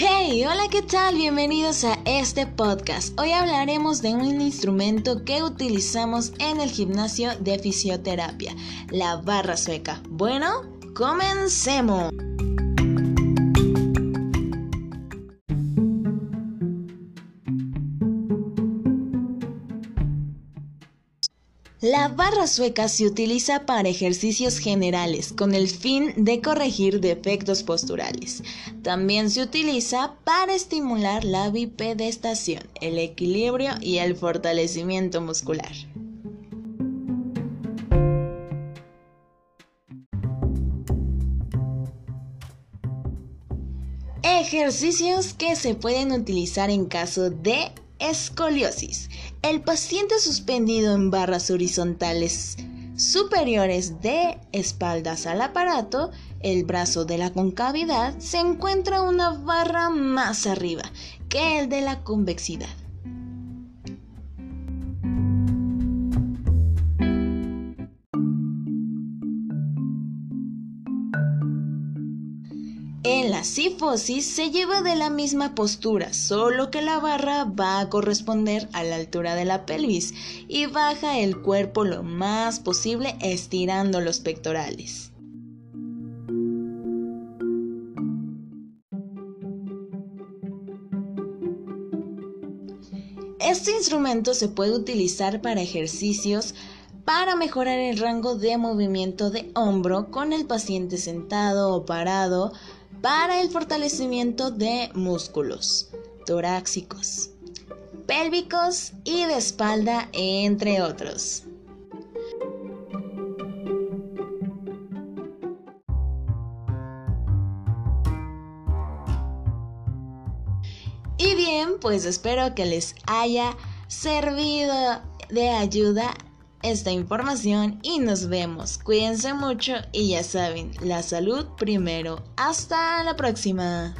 Hey, hola, ¿qué tal? Bienvenidos a este podcast. Hoy hablaremos de un instrumento que utilizamos en el gimnasio de fisioterapia, la barra sueca. Bueno, comencemos. La barra sueca se utiliza para ejercicios generales con el fin de corregir defectos posturales. También se utiliza para estimular la bipedestación, el equilibrio y el fortalecimiento muscular. Ejercicios que se pueden utilizar en caso de escoliosis. El paciente suspendido en barras horizontales superiores de espaldas al aparato, el brazo de la concavidad, se encuentra una barra más arriba que el de la convexidad. En la sifosis se lleva de la misma postura, solo que la barra va a corresponder a la altura de la pelvis y baja el cuerpo lo más posible estirando los pectorales. Este instrumento se puede utilizar para ejercicios para mejorar el rango de movimiento de hombro con el paciente sentado o parado para el fortalecimiento de músculos torácicos, pélvicos y de espalda, entre otros. Y bien, pues espero que les haya servido de ayuda esta información y nos vemos. Cuídense mucho y ya saben, la salud primero. Hasta la próxima.